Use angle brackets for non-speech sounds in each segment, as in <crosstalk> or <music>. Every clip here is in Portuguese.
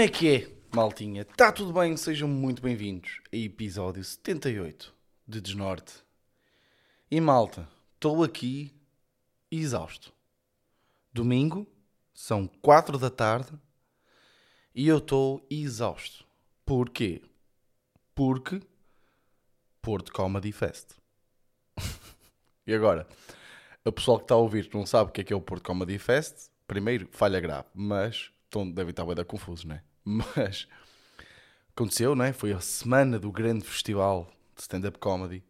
Como é que é, maltinha? Está tudo bem? Sejam muito bem-vindos a episódio 78 de Desnorte. E malta, estou aqui exausto. Domingo, são 4 da tarde e eu estou exausto. Porquê? Porque Porto Comedy Fest. <laughs> e agora, o pessoal que está a ouvir não sabe o que é que é o Porto Comedy Fest. Primeiro, falha grave, mas devem estar bem da confuso, não é? Mas aconteceu, não é? Foi a semana do grande festival de stand-up comedy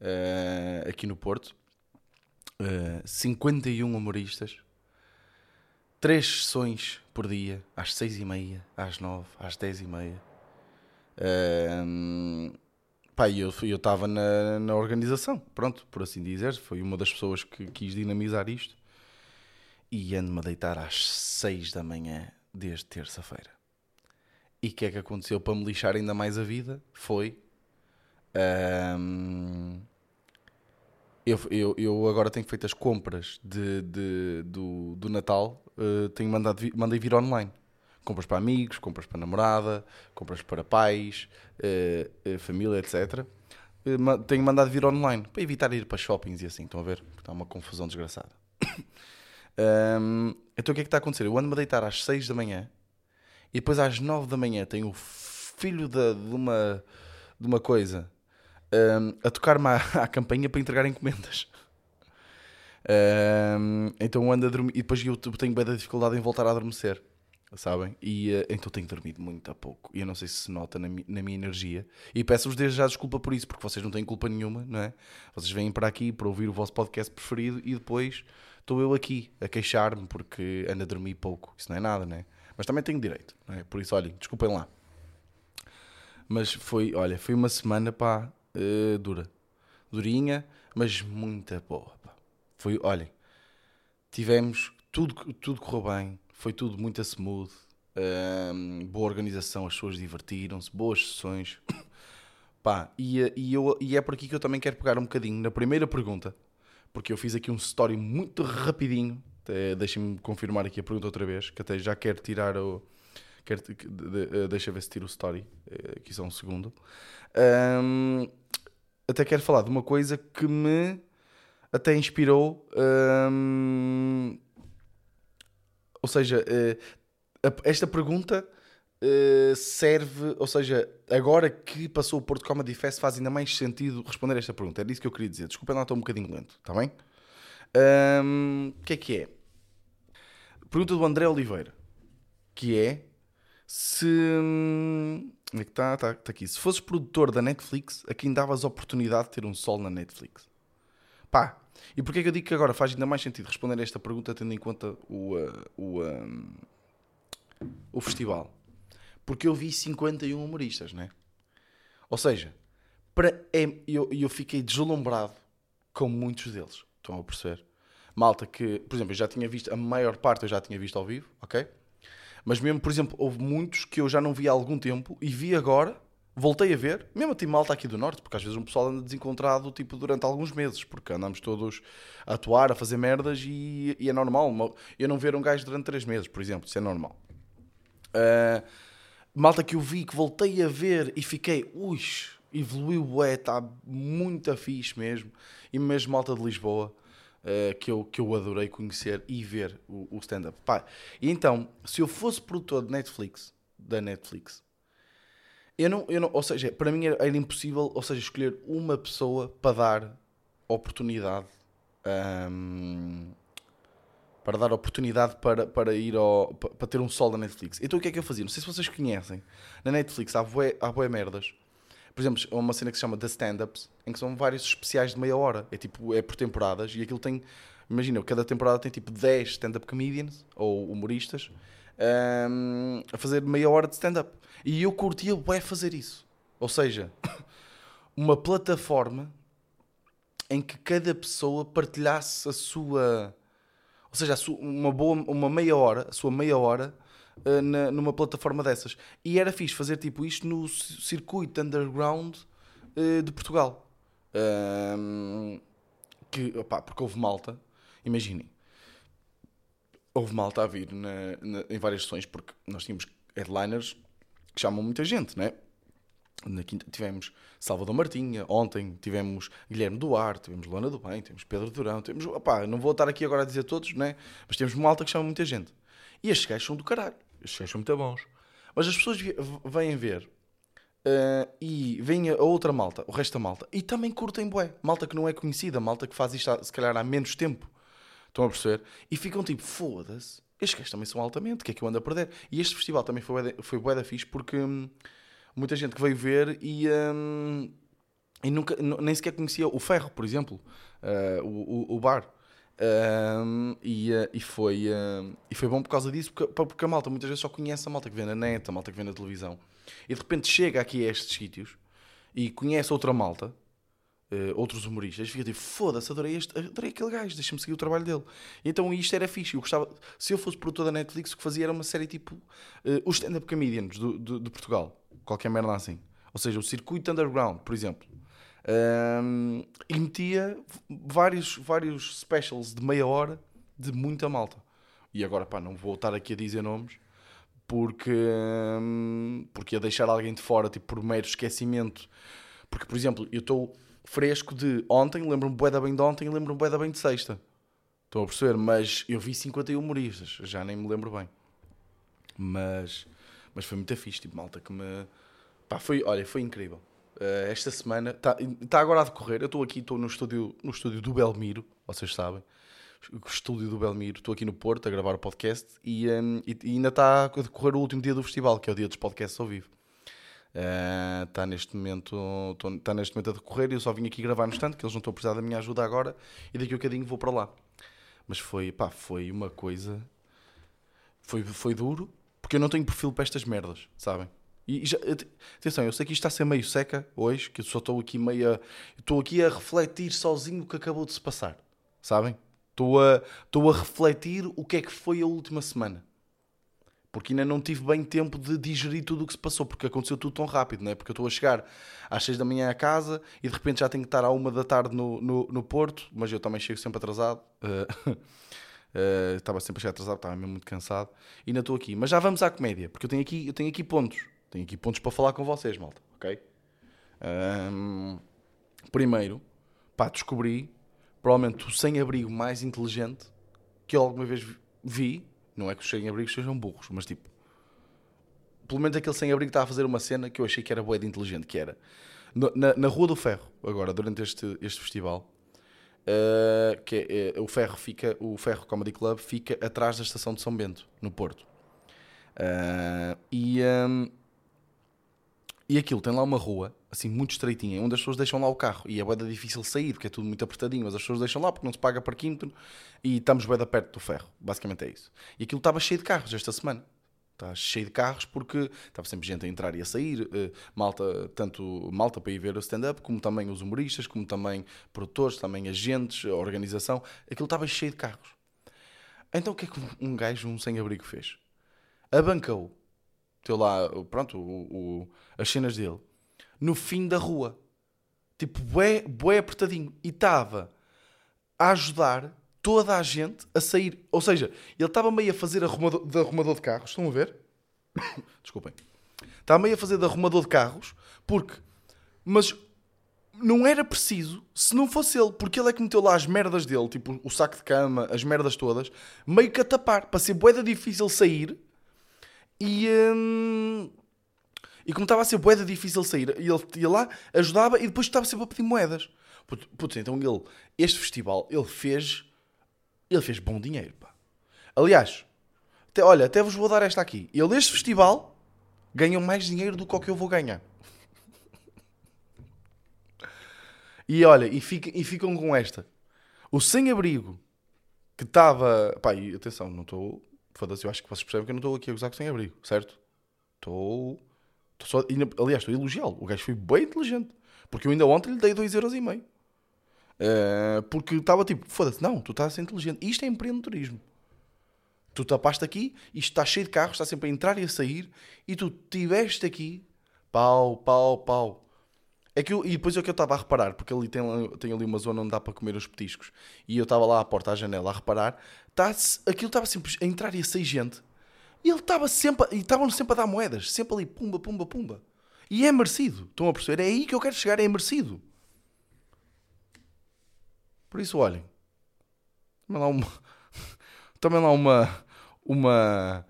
uh, aqui no Porto. Uh, 51 humoristas, 3 sessões por dia, às 6 e meia, às 9, às 10 e meia. Uh, pá, eu estava na, na organização, pronto, por assim dizer. Foi uma das pessoas que quis dinamizar isto. E ando-me a deitar às 6 da manhã desde terça-feira. E o que é que aconteceu para me lixar ainda mais a vida? Foi. Um, eu, eu, eu, agora tenho feito as compras de, de do, do Natal, uh, tenho mandado, mandei vir online. Compras para amigos, compras para namorada, compras para pais, uh, uh, família, etc. tenho mandado vir online para evitar ir para shoppings e assim. Estão a ver? Está uma confusão desgraçada. <coughs> um, então o que é que está a acontecer? Eu ando-me a deitar às 6 da manhã e depois às 9 da manhã tenho o filho de, de uma, de uma coisa um, a tocar-me à, <laughs> à campanha para entregar encomendas. Um, então ando a dormir e depois eu tenho bem da dificuldade em voltar a adormecer, sabem? E uh, então tenho dormido muito a pouco. E eu não sei se se nota na, mi, na minha energia. E peço-vos desde já desculpa por isso, porque vocês não têm culpa nenhuma, não é? Vocês vêm para aqui para ouvir o vosso podcast preferido e depois estou eu aqui a queixar-me porque ando a dormir pouco. Isso não é nada, não é? Mas também tenho direito, é? Por isso, olhem, desculpem lá. Mas foi, olha, foi uma semana, pá, uh, dura. Durinha, mas muita boa, pá. Foi, olhem, tivemos, tudo, tudo correu bem, foi tudo muito smooth, uh, boa organização, as pessoas divertiram-se, boas sessões. <coughs> Pá, e, e, eu, e é por aqui que eu também quero pegar um bocadinho na primeira pergunta, porque eu fiz aqui um story muito rapidinho Deixem-me confirmar aqui a pergunta outra vez, que até já quero tirar o. Quero, de, deixa ver se tiro o story, eh, aqui só um segundo. Um, até quero falar de uma coisa que me até inspirou. Um, ou seja, esta pergunta serve, ou seja, agora que passou o Porto Comedy Fest, faz ainda mais sentido responder esta pergunta. Era isso que eu queria dizer. Desculpem lá, estou um bocadinho lento, está bem? O um, que é que é? Pergunta do André Oliveira, que é se. Onde é que está? Está tá aqui. Se fosses produtor da Netflix, a quem davas a oportunidade de ter um sol na Netflix? Pá, e porquê que eu digo que agora faz ainda mais sentido responder a esta pergunta tendo em conta o, uh, o, um, o festival? Porque eu vi 51 humoristas, né? Ou seja, para, é, eu, eu fiquei deslumbrado com muitos deles. Estão a perceber? Malta que, por exemplo, eu já tinha visto, a maior parte eu já tinha visto ao vivo, ok? Mas mesmo, por exemplo, houve muitos que eu já não vi há algum tempo e vi agora, voltei a ver, mesmo tipo malta aqui do Norte, porque às vezes um pessoal anda desencontrado tipo, durante alguns meses, porque andamos todos a atuar, a fazer merdas e, e é normal. Eu não ver um gajo durante três meses, por exemplo, isso é normal. Uh, malta que eu vi, que voltei a ver e fiquei, ui, evoluiu, é, está muito fixe mesmo. E mesmo malta de Lisboa uh, que, eu, que eu adorei conhecer e ver o, o stand-up. E então, se eu fosse produtor de Netflix, da Netflix, eu não, eu não, ou seja, para mim era, era impossível, ou seja, escolher uma pessoa para dar oportunidade um, para dar oportunidade para, para ir ao, para, para ter um sol da Netflix. Então o que é que eu fazia? Não sei se vocês conhecem. Na Netflix há há boé merdas por exemplo, é uma cena que se chama The Stand-Ups, em que são vários especiais de meia hora. É tipo, é por temporadas e aquilo tem, imagina, cada temporada tem tipo 10 stand-up comedians ou humoristas um, a fazer meia hora de stand-up. E eu curtia bem fazer isso. Ou seja, <coughs> uma plataforma em que cada pessoa partilhasse a sua. Ou seja, sua, uma, boa, uma meia hora, a sua meia hora uh, na, numa plataforma dessas. E era fixe fazer tipo isto no circuito underground uh, de Portugal. Uh, que, opá, porque houve malta, imaginem, houve malta a vir na, na, em várias sessões, porque nós tínhamos headliners que chamam muita gente, né? Na quinta tivemos Salvador Martinha, ontem tivemos Guilherme Duarte, tivemos Luana do Bem, temos Pedro Durão, temos, opá, não vou estar aqui agora a dizer todos, né? Mas temos uma alta que chama muita gente. E estes gajos são do caralho, estes são muito bons. Mas as pessoas vêm ver uh, e vêm a outra malta, o resto da malta, e também curtem bué. Malta que não é conhecida, malta que faz isto se calhar há menos tempo. Estão a perceber? E ficam tipo, foda-se, estes gajos também são altamente, o que é que eu ando a perder? E este festival também foi, foi bué da fixe porque hum, muita gente que veio ver e, hum, e nunca, nem sequer conhecia o Ferro, por exemplo, uh, o, o, o, bar. Um, e, uh, e, foi, uh, e foi bom por causa disso, porque, porque a malta muitas vezes só conhece a malta que vê na net, a malta que vê na televisão, e de repente chega aqui a estes sítios e conhece outra malta, uh, outros humoristas, e fica tipo, foda-se, adorei, este, adorei aquele gajo, deixa-me seguir o trabalho dele. E então isto era fixe, eu gostava, se eu fosse produtor da Netflix, o que fazia era uma série tipo os stand-up comedians do, de Portugal, qualquer merda assim. Ou seja, o circuito underground, por exemplo um, e metia vários, vários specials de meia hora de muita malta. E agora, pá, não vou estar aqui a dizer nomes porque, um, porque ia deixar alguém de fora, tipo, por mero esquecimento. Porque, por exemplo, eu estou fresco de ontem, lembro-me bué da bem de ontem e lembro-me bué da bem de sexta. Estou a perceber, mas eu vi 51 humoristas, já nem me lembro bem. Mas, mas foi muito fixe, tipo, malta que me... Pá, foi, olha, foi incrível. Uh, esta semana está tá agora a decorrer. Eu estou aqui, estou no estúdio, no estúdio do Belmiro, vocês sabem. O estúdio do Belmiro, estou aqui no Porto a gravar o podcast e, um, e, e, ainda está a decorrer o último dia do festival, que é o dia dos podcasts ao vivo. Uh, está neste momento está neste momento a decorrer e eu só vim aqui gravar no instante, que eles não estão a precisar da minha ajuda agora e daqui a um bocadinho vou para lá. Mas foi, pá, foi uma coisa. Foi, foi duro, porque eu não tenho perfil para estas merdas, sabem? E já, atenção, eu sei que isto está a ser meio seca hoje, que eu só estou aqui meio a, estou aqui a refletir sozinho o que acabou de se passar, sabem? Estou a, estou a refletir o que é que foi a última semana. Porque ainda não tive bem tempo de digerir tudo o que se passou, porque aconteceu tudo tão rápido, não é? Porque eu estou a chegar às 6 da manhã a casa e de repente já tenho que estar à 1 da tarde no, no, no Porto, mas eu também chego sempre atrasado. Uh, <laughs> uh, estava sempre a chegar atrasado, estava mesmo muito cansado. E ainda estou aqui. Mas já vamos à comédia, porque eu tenho aqui, eu tenho aqui pontos. Tenho aqui pontos para falar com vocês, malta, ok? Um, primeiro, pá, descobri provavelmente o sem-abrigo mais inteligente que eu alguma vez vi. Não é que os sem-abrigos sejam burros, mas tipo, pelo menos aquele sem-abrigo estava a fazer uma cena que eu achei que era boa de inteligente, que era na, na Rua do Ferro, agora, durante este, este festival, uh, que é, é, o Ferro fica, o Ferro Comedy Club fica atrás da estação de São Bento, no Porto. Uh, e um, e aquilo tem lá uma rua, assim, muito estreitinha, onde as pessoas deixam lá o carro. E é bué difícil sair, porque é tudo muito apertadinho, mas as pessoas deixam lá porque não se paga parquímetro e estamos bué da perto do ferro. Basicamente é isso. E aquilo estava cheio de carros esta semana. Está cheio de carros porque estava sempre gente a entrar e a sair, uh, malta, tanto malta para ir ver o stand-up, como também os humoristas, como também produtores, também agentes, organização. Aquilo estava cheio de carros. Então o que é que um gajo, um sem-abrigo fez? Abancou teu lá, pronto, o, o, as cenas dele, no fim da rua. Tipo, bué, bué apertadinho. E estava a ajudar toda a gente a sair. Ou seja, ele estava meio a fazer arrumador, de arrumador de carros. Estão a ver? <coughs> Desculpem. Estava meio a fazer de arrumador de carros, porque. Mas não era preciso se não fosse ele, porque ele é que meteu lá as merdas dele, tipo o saco de cama, as merdas todas, meio que a tapar, para ser boeda difícil sair e, hum, e como estava a ser boeda difícil sair, ele ia lá, ajudava e depois estava sempre a pedir moedas. Putz, então ele, este festival, ele fez, ele fez bom dinheiro, pá. Aliás, até, olha, até vos vou dar esta aqui. Ele, este festival, ganham mais dinheiro do que o que eu vou ganhar. <laughs> E olha, e, fica, e ficam com esta. O sem-abrigo que estava. Pá, e atenção, não estou Foda-se, eu acho que vocês percebem que eu não estou aqui a gozar com sem abrigo, certo? Estou. Só... Aliás, estou a elogiá-lo. O gajo foi bem inteligente. Porque eu ainda ontem lhe dei 2,5€. Uh, porque estava tipo, foda-se, não, tu estás a ser inteligente. Isto é empreendedorismo. Tu tapaste aqui, isto está cheio de carros, está sempre a entrar e a sair, e tu tiveste aqui, pau, pau, pau. É que eu, e depois é o que eu estava a reparar, porque ali tem, tem ali uma zona onde dá para comer os petiscos. E eu estava lá à porta, à janela, a reparar, tá aquilo estava sempre a entrar e a sair gente. E ele estava sempre, e estavam sempre a dar moedas, sempre ali, pumba, pumba, pumba. E é merecido, estão a perceber? É aí que eu quero chegar, é merecido. Por isso, olhem, também lá uma, <laughs> lá uma, uma,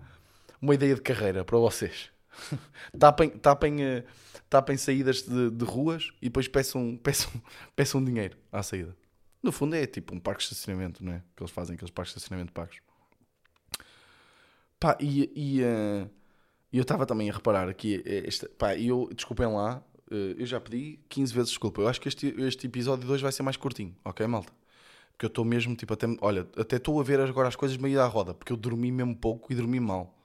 uma ideia de carreira para vocês. <laughs> Tapem, tapem, eh, tapem saídas de, de ruas e depois peçam, <laughs> peçam, peçam dinheiro à saída. No fundo é tipo um parque de estacionamento, não é? Que eles fazem aqueles parques de estacionamento pagos. Pá, e, e uh, eu estava também a reparar aqui, esta, pá, eu, desculpem lá, uh, eu já pedi 15 vezes desculpa. Eu acho que este, este episódio de hoje vai ser mais curtinho, ok, malta? Porque eu estou mesmo, tipo, até, olha, até estou a ver agora as coisas meio à roda, porque eu dormi mesmo pouco e dormi mal.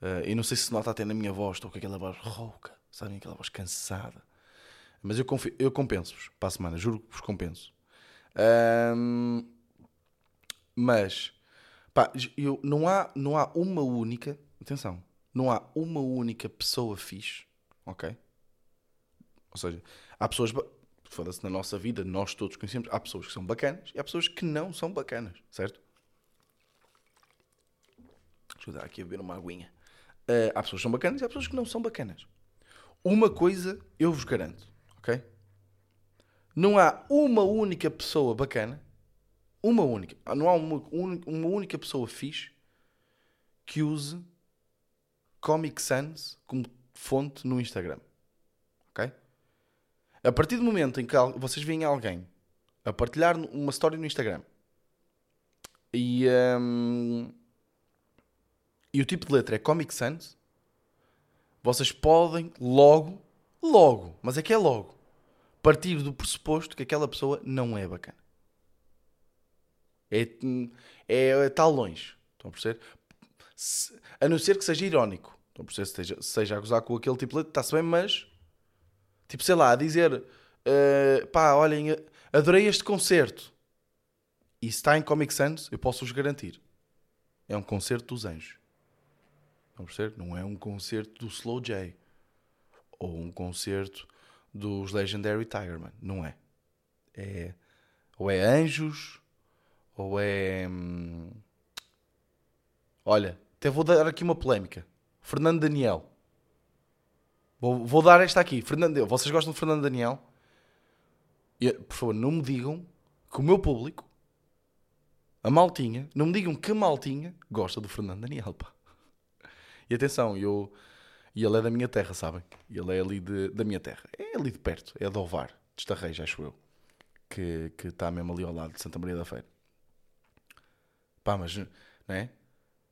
Uh, e não sei se nota até na minha voz, estou com aquela voz rouca, sabem? Aquela voz cansada. Mas eu, eu compenso-vos para a semana, juro que vos compenso. Um, mas, pá, eu, não, há, não há uma única, atenção, não há uma única pessoa fixe, ok? Ou seja, há pessoas, foda-se, na nossa vida, nós todos conhecemos, há pessoas que são bacanas e há pessoas que não são bacanas, certo? Deixa eu dar aqui a beber uma aguinha. Uh, há pessoas que são bacanas e há pessoas que não são bacanas. Uma coisa eu vos garanto, ok? Não há uma única pessoa bacana, uma única, não há uma, uma única pessoa fixe que use Comic Sans como fonte no Instagram. Ok? A partir do momento em que vocês veem alguém a partilhar uma história no Instagram e, um, e o tipo de letra é Comic Sans, vocês podem logo, logo, mas é que é logo, partir do pressuposto que aquela pessoa não é bacana. É, é, é está longe. Estão a perceber? Se, a não ser que seja irónico. Estão a perceber? Seja, seja a gozar com aquele tipo de está-se bem, mas tipo, sei lá, a dizer uh, pá, olhem, adorei este concerto. E se está em Comic Sans, eu posso-vos garantir. É um concerto dos anjos. Estão a perceber? Não é um concerto do Slow J. Ou um concerto dos Legendary Tigerman. Não é. É. Ou é Anjos, ou é. Hum... Olha, até vou dar aqui uma polémica. Fernando Daniel. Vou, vou dar esta aqui. Fernando, vocês gostam de Fernando Daniel? E, por favor, não me digam que o meu público, a maltinha, não me digam que maltinha gosta do Fernando Daniel, pá. E atenção, eu e ele é da minha terra, sabem? Ele é ali de, da minha terra. É ali de perto, é de Ovar, de Estarreja, acho eu. Que, que está mesmo ali ao lado de Santa Maria da Feira. Pá, mas, não é?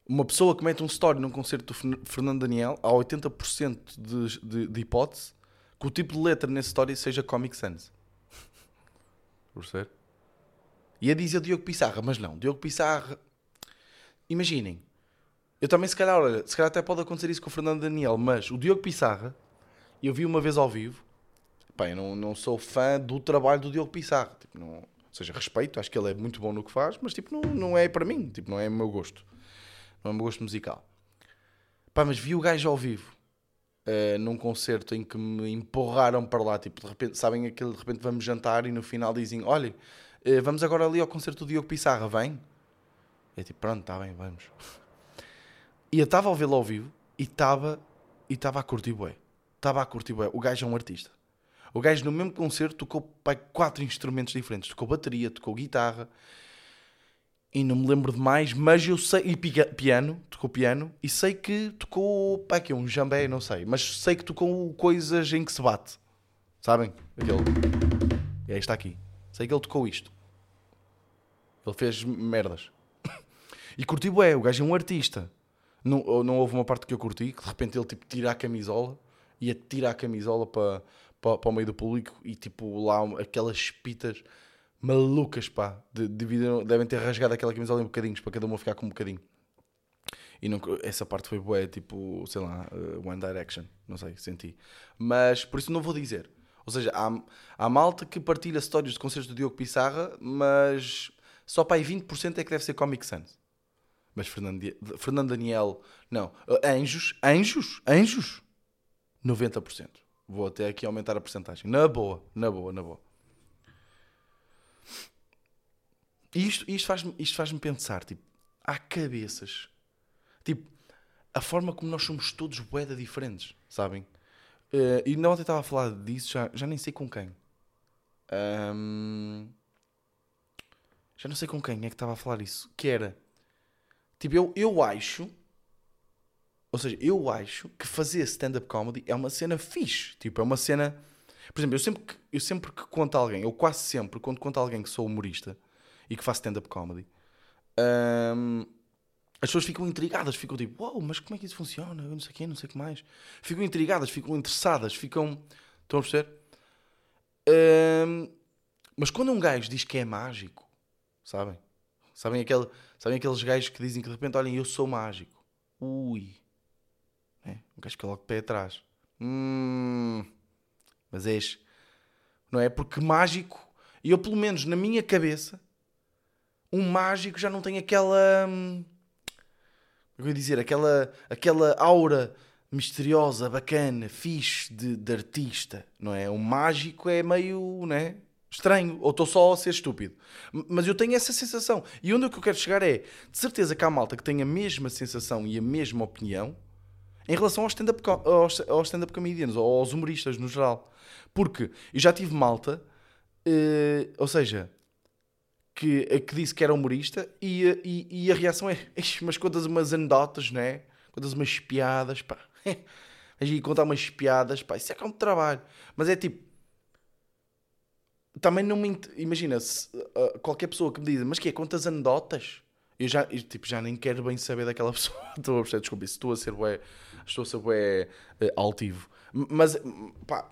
Uma pessoa que mete um story num concerto do Fernando Daniel, há 80% de, de, de hipótese que o tipo de letra nesse story seja Comic Sans. Por ser? Ia dizer Diogo Pissarra, mas não. Diogo Pissarra. Imaginem, eu também, se calhar, olha, se calhar até pode acontecer isso com o Fernando Daniel, mas o Diogo Pissarra, eu vi uma vez ao vivo. Pá, eu não, não sou fã do trabalho do Diogo Pissarra. Tipo, não, ou seja, respeito, acho que ele é muito bom no que faz, mas tipo, não, não é para mim, tipo, não é o meu gosto. Não é o meu gosto musical. Pá, mas vi o gajo ao vivo. Uh, num concerto em que me empurraram para lá, tipo, de repente, sabem aquele, de repente vamos jantar e no final dizem, olhem, uh, vamos agora ali ao concerto do Diogo Pissarra, vem? É tipo, pronto, está bem, vamos. E eu estava a ouvi-lo ao vivo e estava e estava a curtir bué. Estava a curtir bué. O gajo é um artista. O gajo no mesmo concerto tocou pai, quatro instrumentos diferentes. Tocou bateria, tocou guitarra e não me lembro de mais, mas eu sei. E piano, tocou piano e sei que tocou. Pá, que é um jambé, não sei. Mas sei que tocou coisas em que se bate. Sabem? Aquele. E aí está aqui. Sei que ele tocou isto. Ele fez merdas. <laughs> E curtiu bué. O gajo é um artista. Não, não houve uma parte que eu curti, que de repente ele tipo tira a camisola e atira a camisola para, para, para o meio do público e tipo lá aquelas pitas malucas, pá, de, de, devem ter rasgado aquela camisola em bocadinhos para cada uma ficar com um bocadinho. E não, essa parte foi boa, tipo, sei lá, uh, One Direction, não sei, senti. Mas por isso não vou dizer. Ou seja, há, há malta que partilha histórias de concertos do Diogo Pissarra, mas só para aí 20% é que deve ser Comic Sans. Mas Fernando, Fernando Daniel, não. Anjos, anjos, anjos, 90%. Vou até aqui aumentar a porcentagem. Na boa, na boa, na boa. E isto, isto faz-me isto faz pensar, tipo, há cabeças. Tipo, a forma como nós somos todos boeda diferentes, sabem? Uh, e não ontem estava a falar disso, já, já nem sei com quem. Um, já não sei com quem é que estava a falar isso. Que era tipo, eu, eu acho, ou seja, eu acho que fazer stand-up comedy é uma cena fixe. Tipo, é uma cena. Por exemplo, eu sempre que, eu sempre que conto a alguém, eu quase sempre, quando conto a alguém que sou humorista e que faço stand-up comedy, um, as pessoas ficam intrigadas, ficam tipo, uau, wow, mas como é que isso funciona? Eu não sei o quê, não sei o que mais. Ficam intrigadas, ficam interessadas, ficam. Estão a perceber? Um, mas quando um gajo diz que é mágico, sabem? Sabem, aquele, sabem aqueles gajos que dizem que de repente, olhem, eu sou mágico. Ui. É, um gajo que logo pé atrás. Hum, mas és. Não é? Porque mágico, e eu pelo menos na minha cabeça, um mágico já não tem aquela. Hum, eu ia dizer, aquela, aquela aura misteriosa, bacana, fixe de, de artista, não é? O mágico é meio, não é? Estranho, ou estou só a ser estúpido. Mas eu tenho essa sensação. E onde é que eu quero chegar é, de certeza que há malta que tem a mesma sensação e a mesma opinião em relação aos stand-up aos, aos stand comedians, ou aos humoristas no geral. Porque eu já tive malta, eh, ou seja, que, que disse que era humorista e, e, e a reação é, <laughs> mas contas umas anedotas, não é? Contas umas piadas, pá. Mas <laughs> contar umas piadas, pá, isso é que é trabalho. Mas é tipo. Também não me. Imagina, se, uh, qualquer pessoa que me diz, mas que é, contas anedotas? Eu já, eu, tipo, já nem quero bem saber daquela <laughs> pessoa. estou a perceber, desculpa, estou a ser bué, estou a ser bué uh, altivo. Mas, pá,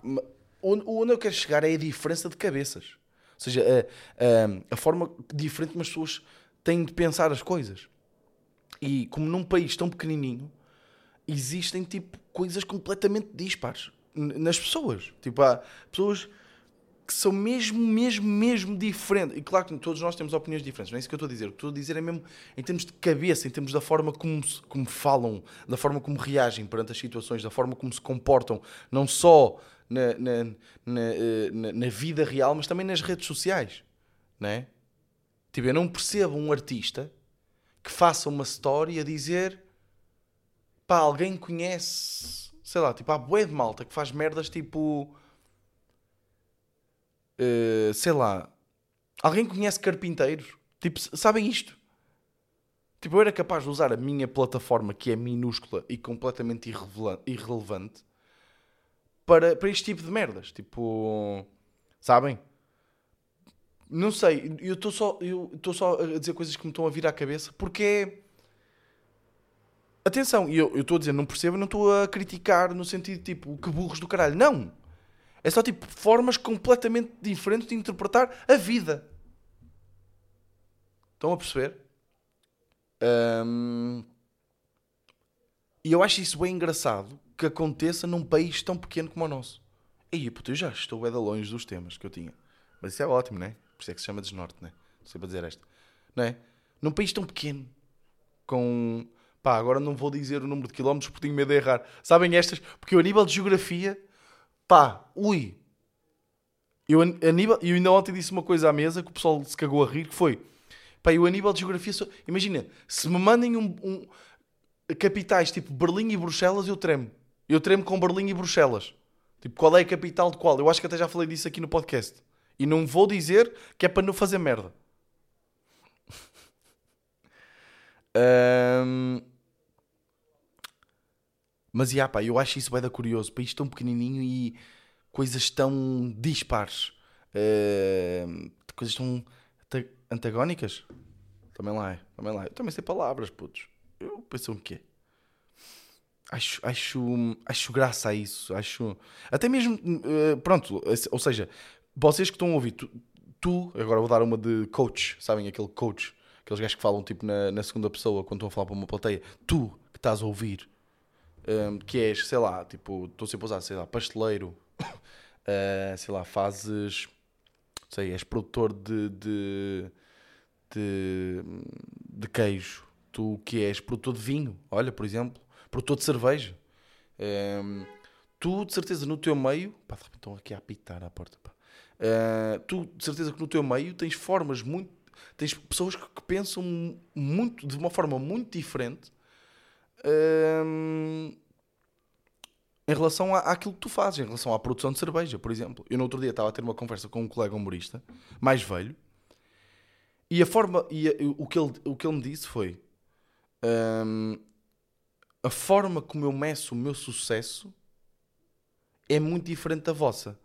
onde, onde eu quero chegar é a diferença de cabeças. Ou seja, a, a, a forma diferente que as pessoas têm de pensar as coisas. E como num país tão pequenininho, existem tipo coisas completamente dispares nas pessoas. Tipo, há pessoas que são mesmo, mesmo, mesmo diferentes. E claro que todos nós temos opiniões diferentes, não é isso que eu estou a dizer. O que estou a dizer é mesmo em termos de cabeça, em termos da forma como, como falam, da forma como reagem perante as situações, da forma como se comportam, não só na, na, na, eh, na, vida real, mas também nas redes sociais. Não é? Tipo, eu não percebo um artista que faça uma story a dizer pá, alguém conhece, sei lá, tipo, há bué de malta que faz merdas tipo, uh, sei lá, alguém conhece carpinteiros? Tipo, sabem isto? Tipo, eu era capaz de usar a minha plataforma, que é minúscula e completamente irrelevante, para, para este tipo de merdas. Tipo, sabem? Não sei, eu estou só, eu só a dizer coisas que me estão a vir à cabeça porque é. Atenção, eu estou a dizer, não percebo, não estou a criticar no sentido tipo, que burros do caralho. Não! É só tipo formas completamente diferentes de interpretar a vida. Estão a perceber? Um... E eu acho isso bem engraçado que aconteça num país tão pequeno como o nosso. E puto, eu já estou bem longe dos temas que eu tinha. Mas isso é ótimo, não é? Por isso é que se chama desnorte, é? Não sei para dizer esta. Não é? Num país tão pequeno, com. Pá, agora não vou dizer o número de quilómetros porque tenho medo de errar. Sabem estas? Porque eu, a nível de geografia, pá, ui. Eu, a nível, eu ainda ontem disse uma coisa à mesa que o pessoal se cagou a rir, que foi. Pá, eu a nível de geografia, sou, imagina, se me mandem um, um, capitais tipo Berlim e Bruxelas, eu tremo. Eu tremo com Berlim e Bruxelas. Tipo, qual é a capital de qual? Eu acho que até já falei disso aqui no podcast. E não vou dizer que é para não fazer merda. <laughs> um... Mas, yeah, pá, eu acho isso bem da curioso. País tão pequenininho e coisas tão dispares. Uh... Coisas tão antagónicas. Também lá é. Também lá é. Eu também sei palavras, putos. Eu penso o quê? Acho, acho, acho graça a isso. Acho. Até mesmo. Uh, pronto, ou seja, vocês que estão a ouvir, tu, tu, agora vou dar uma de coach, sabem? Aquele coach, aqueles gajos que falam tipo na, na segunda pessoa quando estão a falar para uma plateia. Tu que estás a ouvir, um, que és, sei lá, tipo, estou sempre a usar, sei lá, pasteleiro, uh, <coughs> sei lá, fazes. Sei, és produtor de, de, de, de queijo. Tu que és produtor de vinho, olha, por exemplo produtor de cerveja. Um, tu, de certeza, no teu meio. Pá, de repente estão aqui a apitar à porta. Uh, tu, de certeza, que no teu meio tens formas muito. Tens pessoas que, que pensam muito, de uma forma muito diferente em relação à, àquilo que tu fazes, em relação à produção de cerveja, por exemplo. Eu no outro dia estava a ter uma conversa com um colega humorista, mais velho, e a forma, e a- o, que ele, o que ele me disse foi a forma como eu meço o meu sucesso é muito diferente da vossa.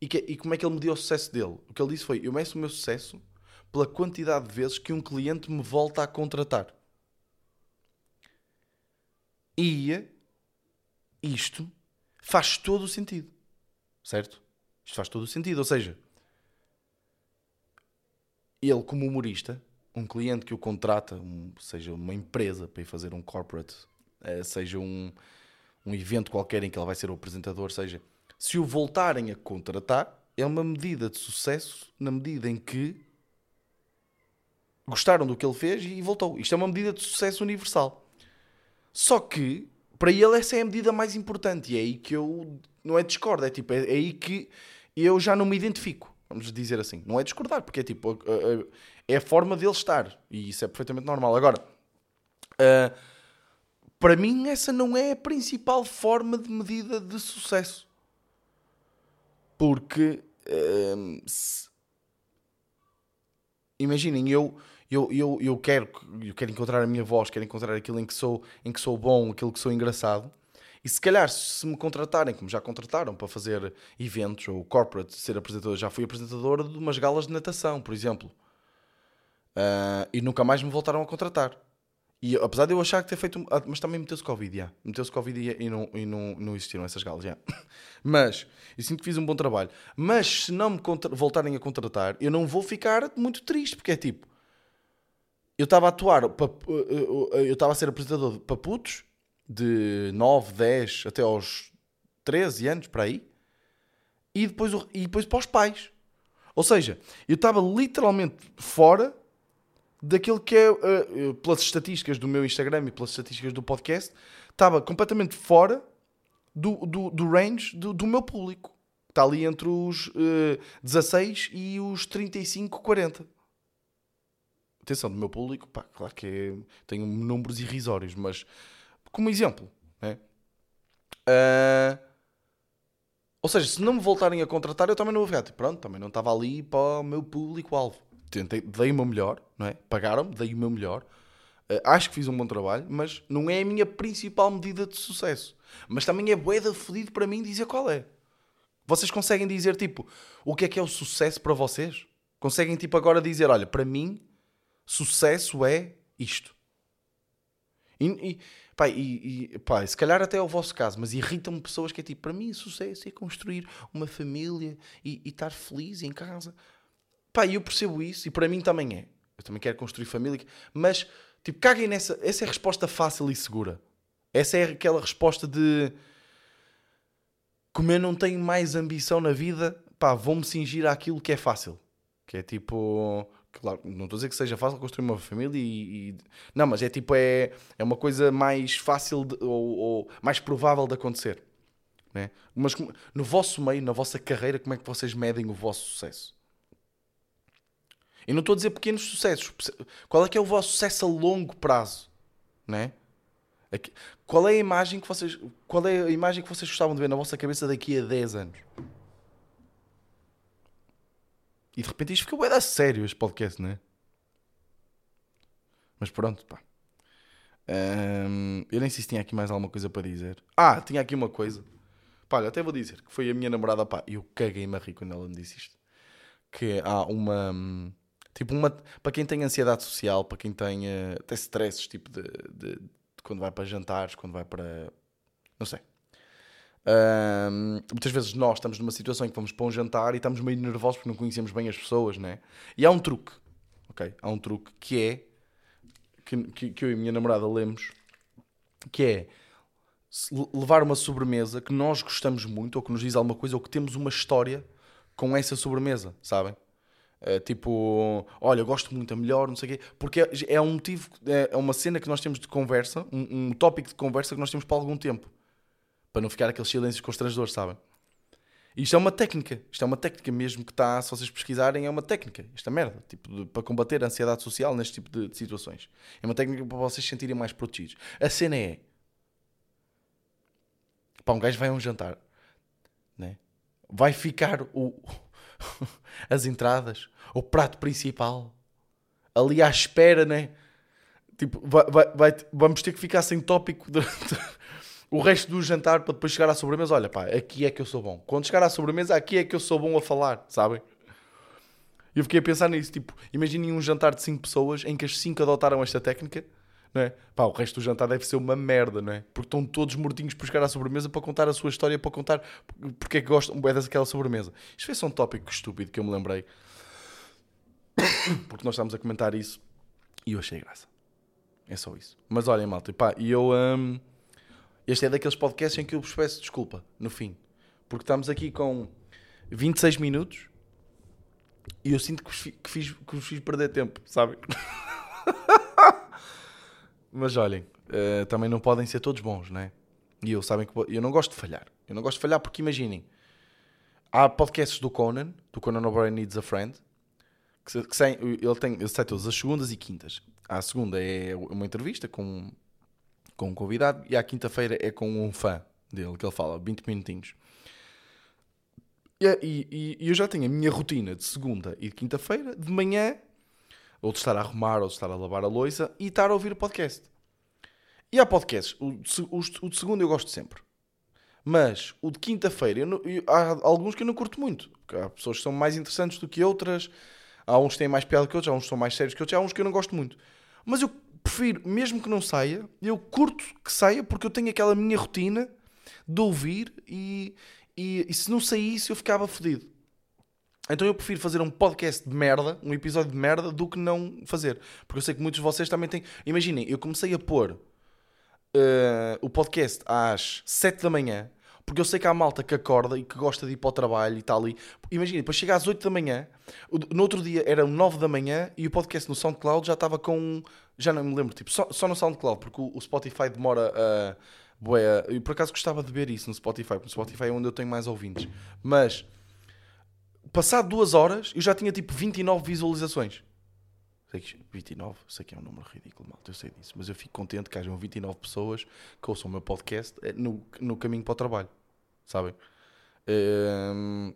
E, que- e como é que ele mediu o sucesso dele? O que ele disse foi: eu meço o meu sucesso pela quantidade de vezes que um cliente me volta a contratar. E isto faz todo o sentido. Certo? Isto faz todo o sentido. Ou seja, ele, como humorista, um cliente que o contrata, um- seja uma empresa para ir fazer um corporate, eh, seja um, um evento qualquer em que ele vai ser o apresentador, seja, se o voltarem a contratar, é uma medida de sucesso na medida em que gostaram do que ele fez e voltou. Isto é uma medida de sucesso universal. Só que, para ele, essa é a medida mais importante. E é aí que eu. Não é discordo, é tipo, é, é aí que eu já não me identifico. Vamos dizer assim. Não é discordar, porque é tipo. é a forma dele estar. E isso é perfeitamente normal. Agora, ah, para mim, essa não é a principal forma de medida de sucesso. Porque. ah, imaginem, eu, eu, eu, eu, quero, eu quero encontrar a minha voz, quero encontrar aquilo em que, sou, em que sou bom, aquilo que sou engraçado. E se calhar, se me contratarem, como já contrataram, para fazer eventos ou corporate, ser apresentador, já fui apresentador de umas galas de natação, por exemplo. Ah, e nunca mais me voltaram a contratar. E apesar de eu achar que ter feito. ah, Mas também meteu-se Covid, já. Meteu-se Covid e, e, não, e não, não existiram essas galas, já. <laughs> Mas eu sinto que fiz um bom trabalho. Mas se não me voltarem a contratar, eu não vou ficar muito triste, porque é tipo. Eu estava a atuar, pa- eu estava a ser apresentador para putos de 9, 10 até aos 13 anos, para aí, e depois, e depois para os pais. Ou seja, eu estava literalmente fora daquilo que é, uh, pelas estatísticas do meu Instagram e pelas estatísticas do podcast, estava completamente fora do, do, do range do, do meu público. Está ali entre os uh, 16 e os 35, 40. Atenção, do meu público, pá, claro que é, tenho números irrisórios, mas como exemplo, né? Ah, ou seja, se não me voltarem a contratar, eu também não vou ficar. tipo, Pronto, também não estava ali para o meu público-alvo. Tentei, dei o meu melhor, não é? Pagaram-me, dei o meu melhor. Ah, acho que fiz um bom trabalho, mas não é a minha principal medida de sucesso. Mas também é de fodido para mim dizer qual é. Vocês conseguem dizer, tipo, o que é que é o sucesso para vocês? Conseguem, tipo, agora dizer, olha, para mim, sucesso é isto. E, e, pá, e, e, pá, se calhar até é o vosso caso, mas irritam-me pessoas que é tipo, para mim, sucesso é construir uma família e, e estar feliz em casa. Pá, eu percebo isso e para mim também é. Eu também quero construir família, mas, tipo, caguem nessa. Essa é a resposta fácil e segura. Essa é aquela resposta de como eu não tenho mais ambição na vida, pá, vou-me cingir àquilo que é fácil. Que é tipo. Claro, não estou a dizer que seja fácil construir uma família e. e- não, mas é tipo, é, é uma coisa mais fácil de- ou, ou mais provável de acontecer. Né? Mas no vosso meio, na vossa carreira, como é que vocês medem o vosso sucesso? E não estou a dizer pequenos sucessos. Qual é que é o vosso sucesso a longo prazo? Né? Aqui- Qual é a imagem que vocês. Qual é a imagem que vocês gostavam de ver na vossa cabeça daqui a 10 anos? E de repente isto ficou bem a sério este podcast, não é? Mas pronto, pá. Ahm, eu nem sei se tinha aqui mais alguma coisa para dizer. Ah, tinha aqui uma coisa. Pá, olha, até vou dizer que foi a minha namorada, pá. Eu caguei-me a rir quando ela me disse isto. Que há uma. Tipo, uma. Para quem tem ansiedade social, para quem tem eh, até stresses, tipo, de, de- de quando vai para jantares, quando vai para. Não sei. Ahm, muitas vezes nós estamos numa situação em que vamos para um jantar e estamos meio nervosos porque não conhecemos bem as pessoas, né? E há um truque, ok? Há um truque que é que, que, que eu e a minha namorada lemos que é levar uma sobremesa que nós gostamos muito ou que nos diz alguma coisa ou que temos uma história com essa sobremesa, sabem? É, tipo, olha, gosto muito, é melhor, não sei o quê, porque é, é um motivo, é, é uma cena que nós temos de conversa, um, um tópico de conversa que nós temos para algum tempo para não ficar aqueles silêncios constrangedores, sabem? Isto é uma técnica, isto é uma técnica mesmo que está, se vocês pesquisarem, é uma técnica, esta merda, tipo, de- para combater a ansiedade social neste tipo de, de situações. É uma técnica para vocês se sentirem mais protegidos. A cena é, Pá, um gajo vai a um jantar, né? vai ficar o, <laughs> as entradas, o prato principal, ali à espera, né? Tipo, vai, vai, vai- vamos ter que ficar sem tópico durante o resto do jantar para depois chegar à sobremesa. Olha, pá, aqui é que eu sou bom. Quando chegar à sobremesa, aqui é que eu sou bom a falar, sabem? E eu fiquei a pensar nisso, tipo, imaginem um jantar de 5 pessoas em que as 5 adotaram esta técnica, não é? Pá, o resto do jantar deve ser uma merda, não é? Porque estão todos mortinhos por chegar à sobremesa para contar a sua história, para contar porque é que gostam é daquela sobremesa. Isto foi só um tópico estúpido que eu me lembrei. <coughs> Porque nós estávamos a comentar isso e eu achei graça. É só isso. Mas olhem, malta, pá, e eu. hum, este é daqueles podcasts em que eu vos peço desculpa, no fim. Porque estamos aqui com 26 minutos e eu sinto que vos, que fiz, que vos fiz perder tempo, sabem? <laughs> Mas olhem, eh, também não podem ser todos bons, não é? E eu sabem que eu não gosto de falhar. Eu não gosto de falhar porque imaginem, há podcasts do Conan, do Conan O'Brien Needs a Friend, que, que saem- ele tem, ele sai todas as segundas e quintas. A segunda é uma entrevista com, com um convidado e à quinta-feira é com um fã dele, que ele fala 20 minutinhos. E, e- e eu já tenho a minha rotina de segunda e de quinta-feira, de manhã, ou de estar a arrumar, ou de estar a lavar a louça, e estar a ouvir o podcast. E há podcasts, o, os- o de segunda eu gosto sempre. Mas o de quinta-feira, há alguns que eu não curto muito. Porque há pessoas que são mais interessantes do que outras, há uns que têm mais piada que outros, há uns que são mais sérios que outros, há uns que eu não gosto muito. Mas eu prefiro, mesmo que não saia, eu curto que saia porque eu tenho aquela minha rotina de ouvir e, e, e se não saísse eu ficava fodido. Então eu prefiro fazer um podcast de merda, um episódio de merda, do que não fazer. Porque eu sei que muitos de vocês também têm. Imaginem, eu comecei a pôr eh, o podcast às 7 da manhã, porque eu sei que há malta que acorda e que gosta de ir para o trabalho e está ali. Imaginem, depois chega às 8 da manhã, no outro dia era 9 da manhã e o podcast no SoundCloud já estava com. Já não me lembro, tipo, só, só no SoundCloud, porque o, o Spotify demora a. Bué, eu por acaso gostava de ver isso no Spotify, porque no Spotify é onde eu tenho mais ouvintes. Mas passado duas horas eu já tinha tipo 29 visualizações. Sei que 29, sei que é um número ridículo, malta, eu sei disso, mas eu fico contente que hajam 29 pessoas que ouçam o meu podcast eh, no, no caminho para o trabalho, sabem? Ehm,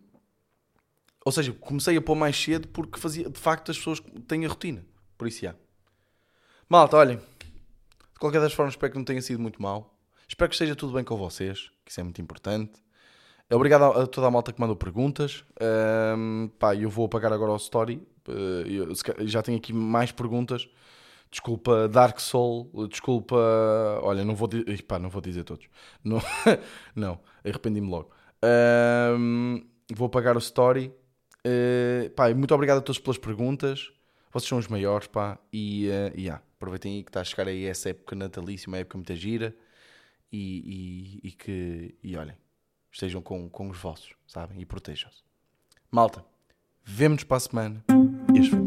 ou seja, comecei a pôr mais cedo porque fazia, de facto as pessoas têm a rotina, por isso há. Malta, olhem, de qualquer das formas espero que não tenha sido muito mal, espero que esteja tudo bem com vocês, que isso é muito importante. Obrigado a toda a malta que mandou perguntas. Ahm, pá, eu vou apagar agora o story. Eh, eu já tenho aqui mais perguntas. Desculpa Dark Soul, desculpa. Olha, não vou, di- Ih, pá, não vou dizer todos. Não, <laughs> não arrependi-me logo. Ahm, vou apagar o story. Eh, pá, muito obrigado a todos pelas perguntas. Vocês são os maiores, pá. E, eh, e ah, aproveitem aí que está a chegar aí essa época natalícia, uma época muito gira. E, e, e que. E olhem estejam com, com os vossos, sabem? E protejam-se. Malta, vemo-nos para a semana. Este foi